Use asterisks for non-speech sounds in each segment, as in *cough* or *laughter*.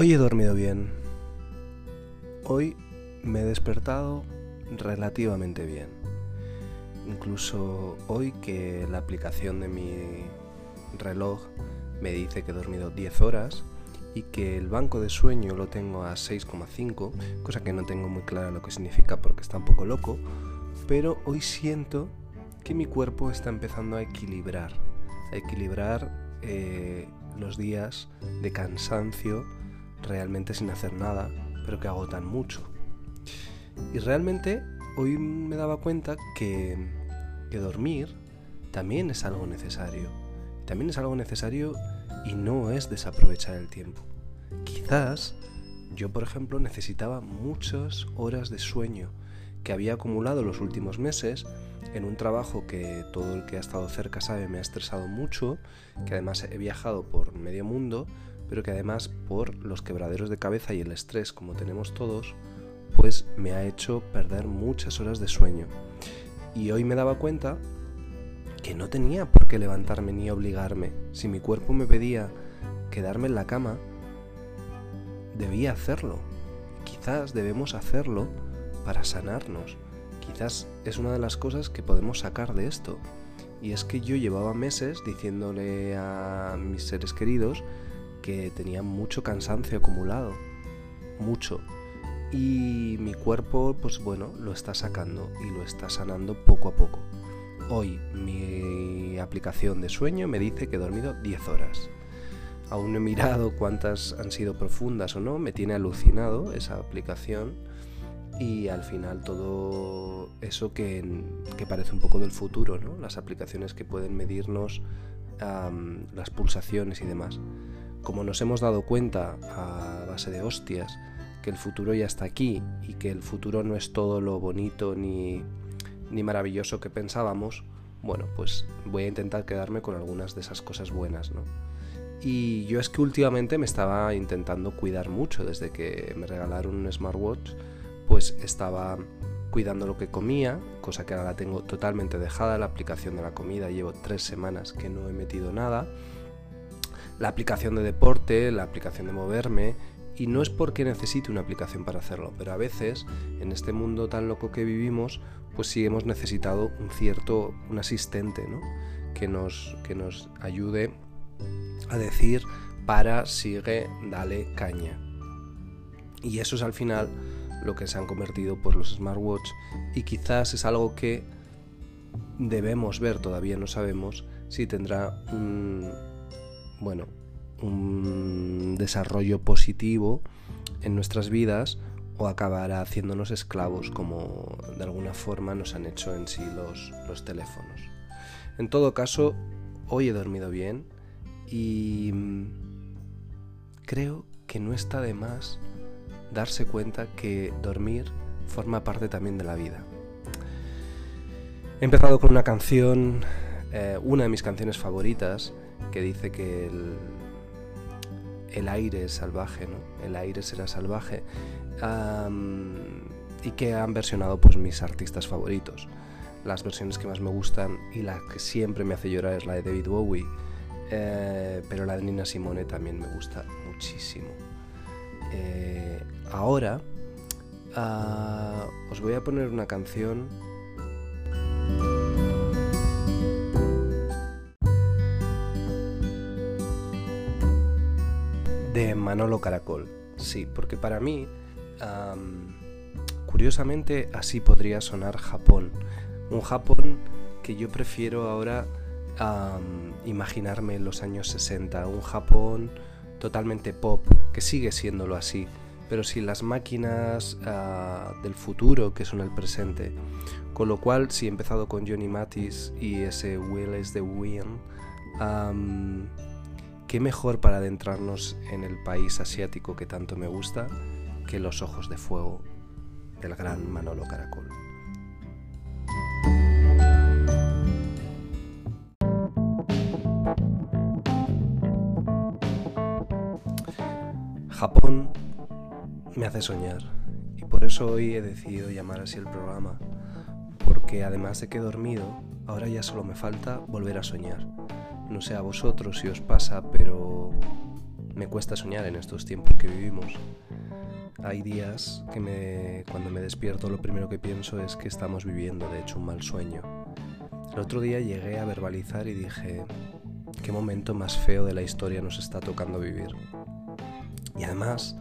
Hoy he dormido bien. Hoy me he despertado relativamente bien. Incluso hoy que la aplicación de mi reloj me dice que he dormido 10 horas y que el banco de sueño lo tengo a 6,5, cosa que no tengo muy clara lo que significa porque está un poco loco, pero hoy siento que mi cuerpo está empezando a equilibrar, a equilibrar eh, los días de cansancio realmente sin hacer nada, pero que agotan mucho. Y realmente hoy me daba cuenta que, que dormir también es algo necesario. También es algo necesario y no es desaprovechar el tiempo. Quizás yo, por ejemplo, necesitaba muchas horas de sueño que había acumulado los últimos meses en un trabajo que todo el que ha estado cerca sabe me ha estresado mucho, que además he viajado por medio mundo, pero que además por los quebraderos de cabeza y el estrés como tenemos todos, pues me ha hecho perder muchas horas de sueño. Y hoy me daba cuenta que no tenía por qué levantarme ni obligarme. Si mi cuerpo me pedía quedarme en la cama, debía hacerlo. Quizás debemos hacerlo para sanarnos. Quizás es una de las cosas que podemos sacar de esto. Y es que yo llevaba meses diciéndole a mis seres queridos que tenía mucho cansancio acumulado. Mucho. Y mi cuerpo, pues bueno, lo está sacando y lo está sanando poco a poco. Hoy mi aplicación de sueño me dice que he dormido 10 horas. Aún no he mirado cuántas han sido profundas o no, me tiene alucinado esa aplicación y al final todo eso que, parece un poco del futuro, ¿no? las aplicaciones que pueden medirnos las pulsaciones y demás. Como nos hemos dado cuenta a base de hostias que el futuro ya está aquí y que el futuro no es todo lo bonito ni, ni maravilloso que pensábamos, bueno, pues voy a intentar quedarme con algunas de esas cosas buenas, ¿no? Y yo es que últimamente me estaba intentando cuidar mucho desde que me regalaron un smartwatch pues estaba cuidando lo que comía, cosa que ahora la tengo totalmente dejada, la aplicación de la comida, llevo tres semanas que no he metido nada, la aplicación de deporte, la aplicación de moverme, y no es porque necesite una aplicación para hacerlo, pero a veces en este mundo tan loco que vivimos, pues sí hemos necesitado un cierto, un asistente, ¿no? Que nos, que nos ayude a decir, para, sigue, dale caña. Y eso es al final lo que se han convertido por los smartwatch y quizás es algo que debemos ver, todavía no sabemos si tendrá un bueno, un desarrollo positivo en nuestras vidas o acabará haciéndonos esclavos como de alguna forma nos han hecho en sí los, los teléfonos. En todo caso, hoy he dormido bien y creo que no está de más darse cuenta que dormir forma parte también de la vida. He empezado con una canción, eh, una de mis canciones favoritas, que dice que el, el aire es salvaje, ¿no? El aire será salvaje. y que han versionado pues mis artistas favoritos. Las versiones que más me gustan y la que siempre me hace llorar es la de David Bowie. Eh, pero la de Nina Simone también me gusta muchísimo. Eh, ahora uh, os voy a poner una canción de Manolo Caracol. Sí, porque para mí, curiosamente, así podría sonar Japón. Un Japón que yo prefiero ahora imaginarme en los años 60. Un Japón totalmente pop, que sigue siéndolo así, pero sin las máquinas ah, del futuro que son el presente. Con lo cual, si he empezado con Johnny Matis y ese Will is the Wind, qué mejor para adentrarnos en el país asiático que tanto me gusta que los ojos de fuego del gran Manolo Caracol. Japón me hace soñar y por eso hoy he decidido llamar así el programa, porque además de que he dormido, ahora ya solo me falta volver a soñar. No sé a vosotros si os pasa, pero me cuesta soñar en estos tiempos que vivimos. Hay días que me, cuando me despierto lo primero que pienso es que estamos viviendo de hecho un mal sueño. El otro día llegué a verbalizar y dije, qué momento más feo de la historia nos está tocando vivir. Y además,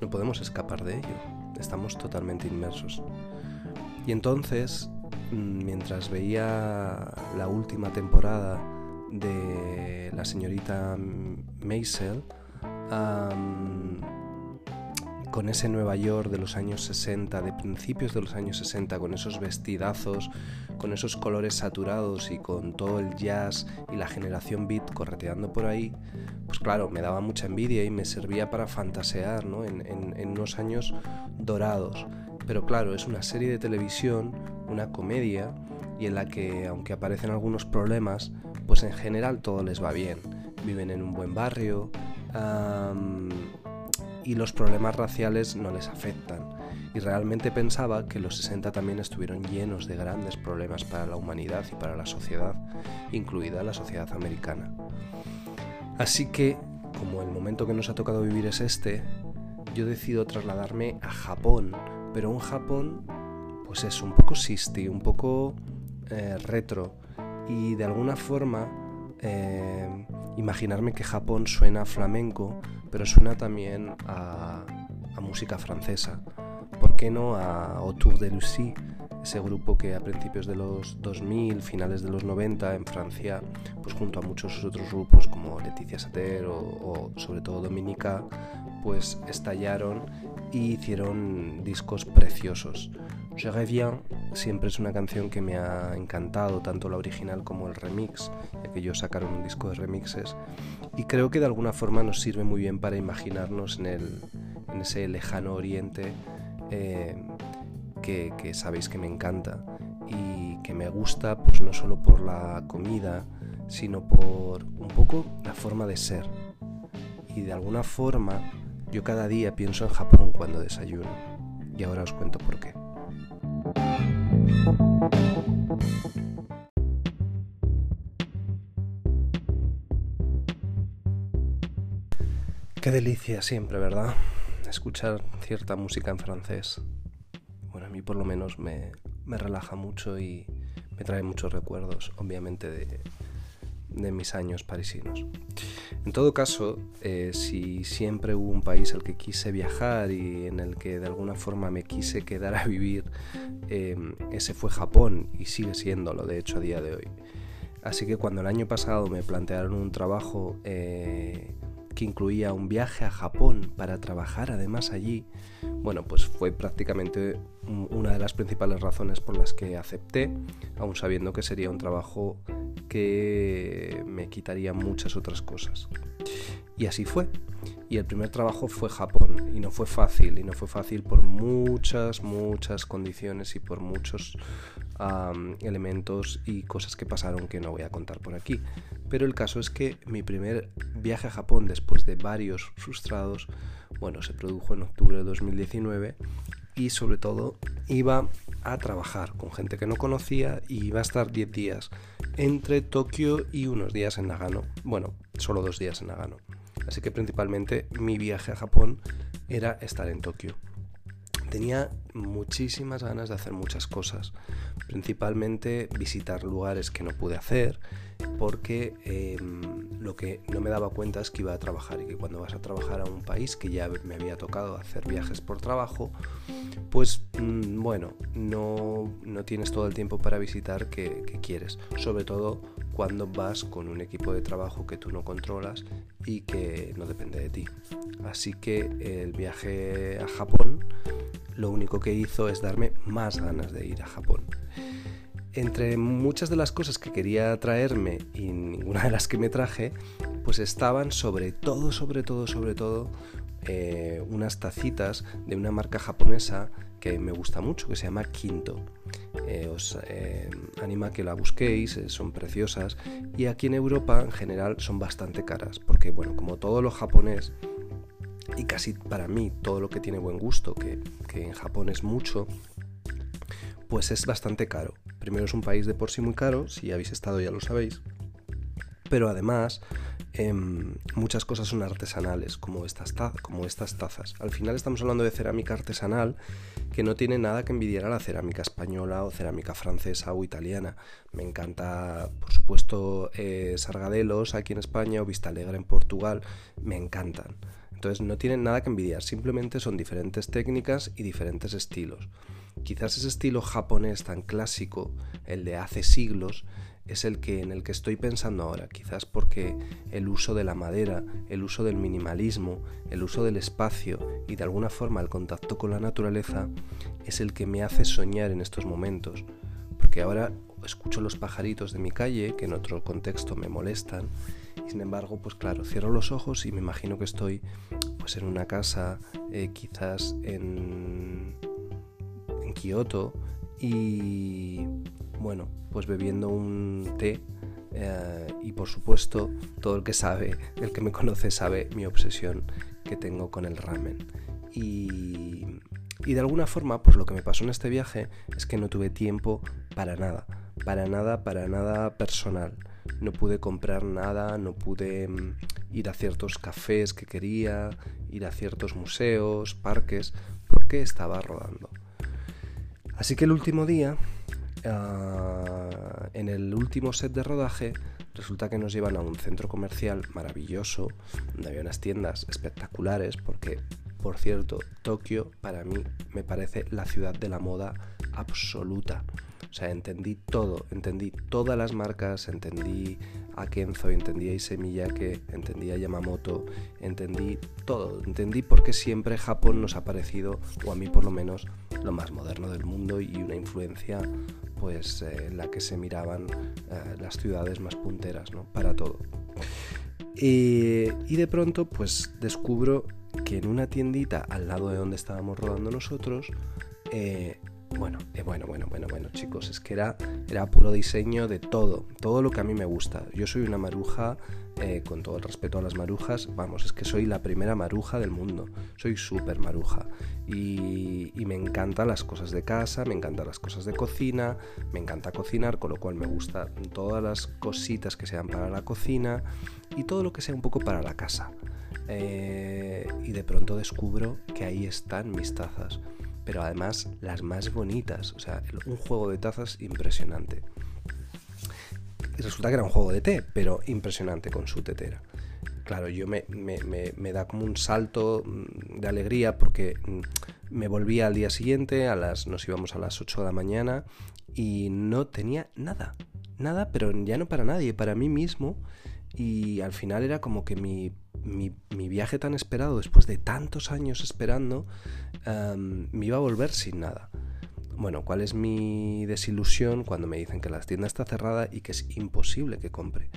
no podemos escapar de ello, estamos totalmente inmersos. Y entonces, mm, mientras veía la última temporada de la señorita Maisel, con ese Nueva York de los años 60, de principios de los años 60, con esos vestidazos, con esos colores saturados y con todo el jazz y la generación beat correteando por ahí, pues claro, me daba mucha envidia y me servía para fantasear ¿no? en, en unos años dorados. Pero claro, es una serie de televisión, una comedia, y en la que, aunque aparecen algunos problemas, pues en general todo les va bien. Viven en un buen barrio, y los problemas raciales no les afectan. Y realmente pensaba que los 60 también estuvieron llenos de grandes problemas para la humanidad y para la sociedad, incluida la sociedad americana. Así que, como el momento que nos ha tocado vivir es este, yo decido trasladarme a Japón, pero un Japón, pues es un poco sisti, un poco eh, retro, y de alguna forma eh, imaginarme que Japón suena flamenco, pero suena también a, música francesa. ¿Por qué no a Autour de Lucie? Ese grupo que a principios de los 2000, finales de los 90 en Francia, pues junto a muchos otros grupos como Leticia Sater o, o sobre todo Dominica, pues estallaron y hicieron discos preciosos. Je reviens siempre es una canción que me ha encantado, tanto la original como el remix, ya que ellos sacaron un disco de remixes, y creo que de alguna forma nos sirve muy bien para imaginarnos en, el, en ese lejano oriente eh, que, que sabéis que me encanta y que me gusta pues no solo por la comida, sino por un poco la forma de ser. Y de alguna forma yo cada día pienso en Japón cuando desayuno. Y ahora os cuento por qué. Qué delicia siempre, ¿verdad? Escuchar cierta música en francés. Bueno, a mí por lo menos me, me relaja mucho y me trae muchos recuerdos, obviamente, de, de mis años parisinos. En todo caso, eh, si siempre hubo un país al que quise viajar y en el que de alguna forma me quise quedar a vivir, em, ese fue Japón y sigue siéndolo, de hecho, a día de hoy. Así que cuando el año pasado me plantearon un trabajo eh, que incluía un viaje a Japón para trabajar además allí, bueno, pues fue prácticamente una de las principales razones por las que acepté, aún sabiendo que sería un trabajo que me quitaría muchas otras cosas. Y así fue. Y el primer trabajo fue Japón. Y no fue fácil. Y no fue fácil por muchas, muchas condiciones y por muchos elementos y cosas que pasaron que no voy a contar por aquí. Pero el caso es que mi primer viaje a Japón después de varios frustrados, bueno, se produjo en octubre de 2019 y sobre todo iba a trabajar con gente que no conocía y iba a estar 10 días entre Tokio y unos días en Nagano. Bueno, solo dos días en Nagano. Así que principalmente mi viaje a Japón era estar en Tokio. Tenía muchísimas ganas de hacer muchas cosas, principalmente visitar lugares que no pude hacer, porque em, lo que no me daba cuenta es que iba a trabajar y que cuando vas a trabajar a un país que ya me había tocado hacer viajes por trabajo, pues mm, bueno, no, no, tienes todo el tiempo para visitar que, que quieres, sobre todo cuando vas con un equipo de trabajo que tú no controlas y que no depende de ti. Así que el viaje a Japón lo único que hizo es darme más ganas de ir a Japón. Entre muchas de las cosas que quería traerme y ninguna de las que me traje, pues estaban sobre todo, sobre todo, sobre todo, eh, unas tacitas de una marca japonesa que me gusta mucho, que se llama Quinto. Eh, os eh, anima a que la busquéis, son preciosas y aquí en Europa en general son bastante caras, porque bueno, como todo lo japonés y casi para mí todo lo que tiene buen gusto, que, que en Japón es mucho, pues es bastante caro. Primero es un país de por sí muy caro, si habéis estado ya lo sabéis, pero además Em, muchas cosas son artesanales, como estas, como estas tazas. Al final estamos hablando de cerámica artesanal que no tiene nada que envidiar a la cerámica española o cerámica francesa o italiana. Me encanta, por supuesto, eh, Sargadelos aquí en España o Vistalegre en Portugal. Me encantan. Entonces no tienen nada que envidiar, simplemente son diferentes técnicas y diferentes estilos. Quizás ese estilo japonés tan clásico, el de hace siglos, es el que en el que estoy pensando ahora, quizás porque el uso de la madera, el uso del minimalismo, el uso del espacio y de alguna forma el contacto con la naturaleza es el que me hace soñar en estos momentos, porque ahora escucho los pajaritos de mi calle que en otro contexto me molestan y sin embargo pues claro cierro los ojos y me imagino que estoy pues en una casa eh, quizás en en Kioto y bueno, pues bebiendo un té eh, y por supuesto todo el que sabe, el que me conoce sabe mi obsesión que tengo con el ramen. Y, y de alguna forma, pues lo que me pasó en este viaje es que no tuve tiempo para nada, para nada, para nada personal. No pude comprar nada, no pude mm, ir a ciertos cafés que quería, ir a ciertos museos, parques, porque estaba rodando. Así que el último día Ah, en el último set de rodaje resulta que nos llevan a un centro comercial maravilloso, donde había unas tiendas espectaculares, porque, por cierto, Tokio para mí me parece la ciudad de la moda absoluta. O sea, entendí todo, entendí todas las marcas, entendí a Kenzo, entendí a Issey Miyake, entendí a Yamamoto, entendí todo, entendí por qué siempre Japón nos ha parecido, o a mí por lo menos, lo más moderno del mundo y una influencia pues eh, en la que se miraban eh, las ciudades más punteras, ¿no? Para todo. y de pronto pues descubro que en una tiendita al lado de donde estábamos rodando nosotros eh, bueno, eh, bueno, bueno, bueno, bueno, chicos, es que era, era puro diseño de todo, todo lo que a mí me gusta. Yo soy una maruja, eh, con todo el respeto a las marujas, vamos, es que soy la primera maruja del mundo, soy súper maruja. Y, me encantan las cosas de casa, me encantan las cosas de cocina, me encanta cocinar, con lo cual me gusta todas las cositas que sean para la cocina y todo lo que sea un poco para la casa. Eh, y de pronto descubro que ahí están mis tazas pero además las más bonitas. O sea, un juego de tazas impresionante. Resulta que era un juego de té, pero impresionante con su tetera. Claro, yo me, me, da como un salto mm, de alegría porque mm, me volví al día siguiente, a las, nos íbamos a las 8 de la mañana y no tenía nada, nada, pero ya no para nadie, para mí mismo. Y al final era como que mi mi, viaje tan esperado, después de tantos años esperando, me iba a volver sin nada. Bueno, ¿cuál es mi desilusión cuando me dicen que la tienda está cerrada y que es imposible que compre?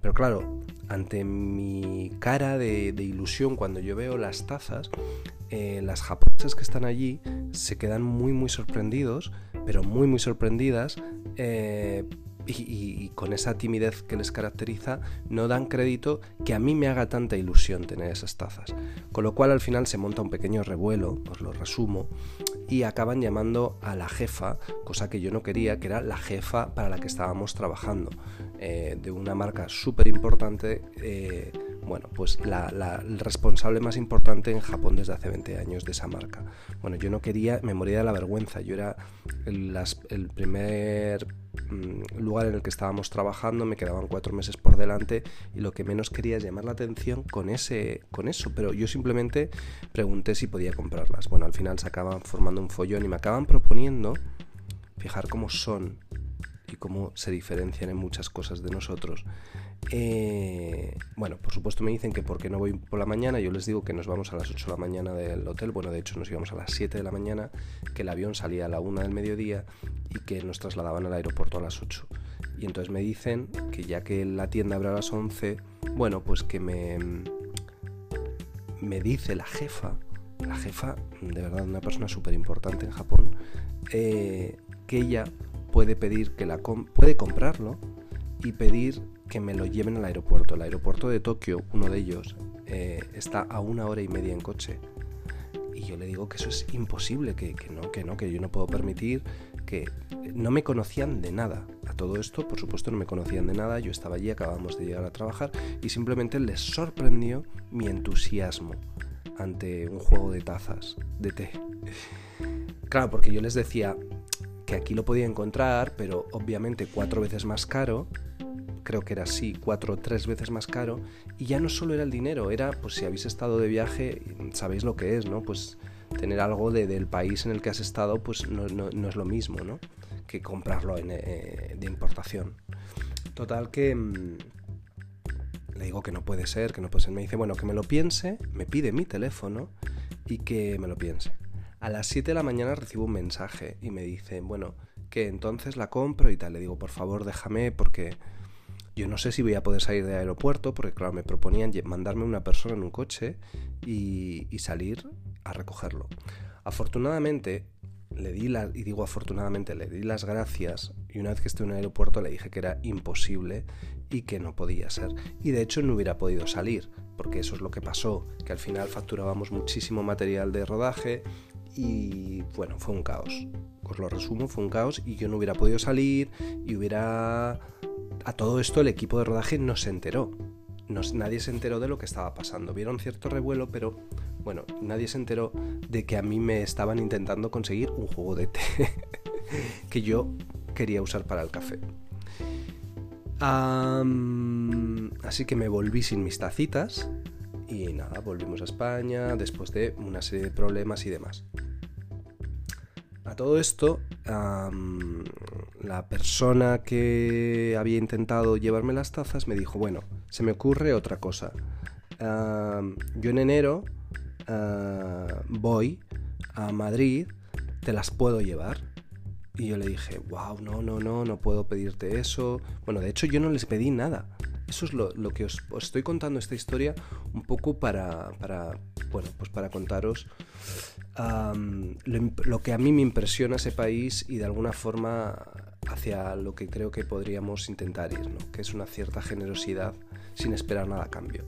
Pero claro, ante mi cara de, ilusión cuando yo veo las tazas, eh, las japonesas que están allí se quedan muy muy sorprendidos, pero muy muy sorprendidas eh, y, con esa timidez que les caracteriza, no dan crédito que a mí me haga tanta ilusión tener esas tazas. Con lo cual al final se monta un pequeño revuelo, os lo resumo, y acaban llamando a la jefa, cosa que yo no quería, que era la jefa para la que estábamos trabajando, eh, de una marca súper importante. Eh, bueno, pues la, el responsable más importante en Japón desde hace 20 años de esa marca. Bueno, yo no quería, me moría de la vergüenza, yo era el, primer lugar en el que estábamos trabajando, me quedaban cuatro meses por delante y lo que menos quería es llamar la atención con, ese, con eso, pero yo simplemente pregunté si podía comprarlas. Bueno, al final se acaban formando un follón y me acaban proponiendo fijar cómo son y cómo se diferencian en muchas cosas de nosotros. Eh, bueno, por supuesto me dicen que porque no voy por la mañana, yo les digo que nos vamos a las 8 de la mañana del hotel, bueno, de hecho nos íbamos a las 7 de la mañana, que el avión salía a la 1 del mediodía y que nos trasladaban al aeropuerto a las 8. Y entonces me dicen que ya que la tienda abre a las 11, bueno, pues que me, me dice la jefa, la jefa, de verdad, una persona súper importante en Japón, eh, que ella puede pedir que la puede comprarlo y pedir que me lo lleven al aeropuerto. El aeropuerto de Tokio, uno de ellos, eh, está a una hora y media en coche. Y yo le digo que eso es imposible, que, no, que no, que yo no puedo permitir que no me conocían de nada. A todo esto, por supuesto, no me conocían de nada. Yo estaba allí, acabamos de llegar a trabajar y simplemente les sorprendió mi entusiasmo ante un juego de tazas de té. Claro, porque yo les decía que aquí lo podía encontrar, pero obviamente cuatro veces más caro creo que era así, cuatro o tres veces más caro, y ya no solo era el dinero, era, pues si habéis estado de viaje, sabéis lo que es, ¿no? Pues tener algo de, del país en el que has estado, pues no, es lo mismo, ¿no? Que comprarlo eh, de importación. Total que mm, le digo que no puede ser, que no puede ser. Me dice, bueno, que me lo piense, me pide mi teléfono y que me lo piense. A las 7 de la mañana recibo un mensaje y me dice, bueno, que entonces la compro y tal. Le digo, por favor, déjame porque yo no sé si voy a poder salir del aeropuerto, porque claro, me proponían mandarme una persona en un coche y, salir a recogerlo. Afortunadamente, le di y digo afortunadamente, le di las gracias y una vez que estuve en el aeropuerto le dije que era imposible y que no podía ser. Y de hecho no hubiera podido salir, porque eso es lo que pasó, que al final facturábamos muchísimo material de rodaje y bueno, fue un caos. Os lo resumo, fue un caos y yo no hubiera podido salir y hubiera a todo esto el equipo de rodaje no se enteró. nadie se enteró de lo que estaba pasando. Vieron cierto revuelo, pero bueno, nadie se enteró de que a mí me estaban intentando conseguir un juego de té *laughs* que yo quería usar para el café. así que me volví sin mis tacitas y nada, volvimos a España después de una serie de problemas y demás. A todo esto, la persona que había intentado llevarme las tazas me dijo, bueno, se me ocurre otra cosa. yo en enero ah, voy a Madrid, te las puedo llevar. Y yo le dije, wow, no, no, no, no puedo pedirte eso. Bueno, de hecho yo no les pedí nada. Eso es lo, que os, estoy contando esta historia un poco para, para bueno, pues para contaros lo, que a mí me impresiona ese país y de alguna forma hacia lo que creo que podríamos intentar ir, que es una cierta generosidad sin esperar nada a cambio.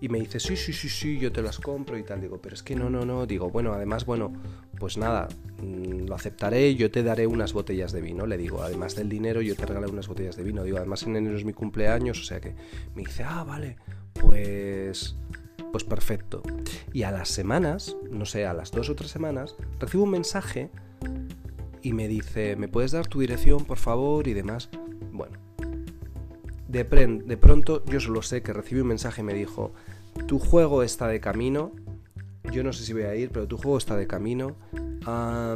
Y me dice, sí, sí, sí, sí, yo te las compro y tal. Digo, pero es que no, no, no. Digo, bueno, además, bueno, pues nada, mm, lo aceptaré, yo te daré unas botellas de vino. Le digo, además del dinero, yo te regalé unas botellas de vino. Digo, además en enero es mi cumpleaños, o sea que me dice, ah, vale, pues pues perfecto. Y a las semanas, no sé, a las dos o tres semanas, recibo un mensaje y me dice, ¿me puedes dar tu dirección, por favor? Y demás. Bueno, de, de pronto yo solo sé que recibí un mensaje y me dijo, tu juego está de camino, yo no sé si voy a ir, pero tu juego está de camino. va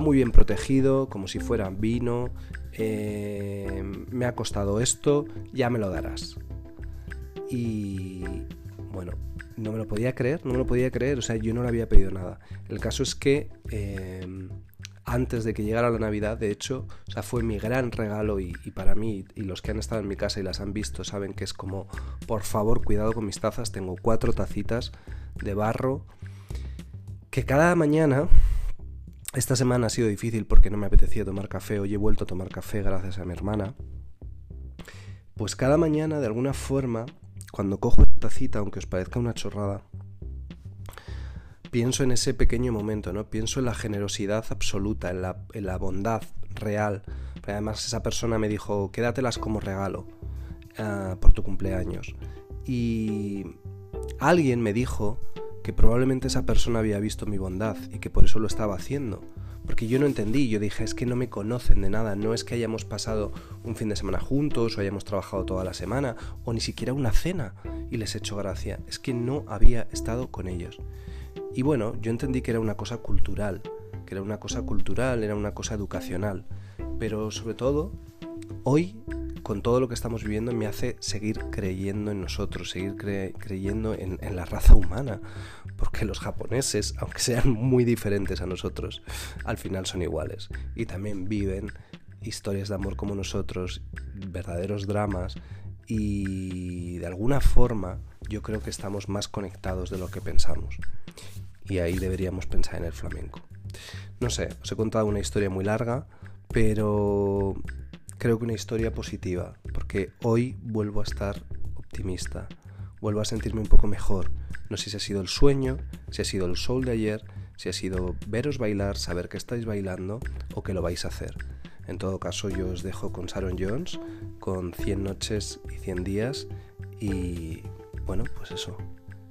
muy bien protegido, como si fuera vino. Eh, me ha costado esto, ya me lo darás. Y bueno, no me lo podía creer, no me lo podía creer, o sea, yo no le había pedido nada. El caso es que em, antes de que llegara la Navidad, de hecho, o sea, fue mi gran regalo y, para mí, y los que han estado en mi casa y las han visto, saben que es como, por favor, cuidado con mis tazas, tengo cuatro tacitas de barro, que cada mañana... Esta semana ha sido difícil porque no me apetecía tomar café. Hoy he vuelto a tomar café gracias a mi hermana. Pues cada mañana, de alguna forma, cuando cojo esta cita, aunque os parezca una chorrada, pienso en ese pequeño momento, ¿no? Pienso en la generosidad absoluta, en la, bondad real. además esa persona me dijo, quédatelas como regalo ah, por tu cumpleaños. Y alguien me dijo que probablemente esa persona había visto mi bondad y que por eso lo estaba haciendo. Porque yo no entendí, yo dije, es que no me conocen de nada, no es que hayamos pasado un fin de semana juntos o hayamos trabajado toda la semana o ni siquiera una cena y les he hecho gracia, es que no había estado con ellos. Y bueno, yo entendí que era una cosa cultural, que era una cosa cultural, era una cosa educacional, pero sobre todo, hoy con todo lo que estamos viviendo me hace seguir creyendo en nosotros, seguir creyendo en, la raza humana, porque los japoneses, aunque sean muy diferentes a nosotros, al final son iguales. Y también viven historias de amor como nosotros, verdaderos dramas y de alguna forma yo creo que estamos más conectados de lo que pensamos y ahí deberíamos pensar en el flamenco. No sé, os he contado una historia muy larga, pero creo que una historia positiva, porque hoy vuelvo a estar optimista, vuelvo a sentirme un poco mejor. No sé si ha sido el sueño, si ha sido el sol de ayer, si ha sido veros bailar, saber que estáis bailando o que lo vais a hacer. En todo caso, yo os dejo con Sharon Jones, con 100 noches y 100 días y bueno, pues eso,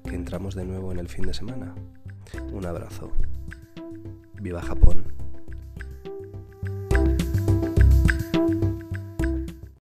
que entramos de nuevo en el fin de semana. Un abrazo. Viva Japón.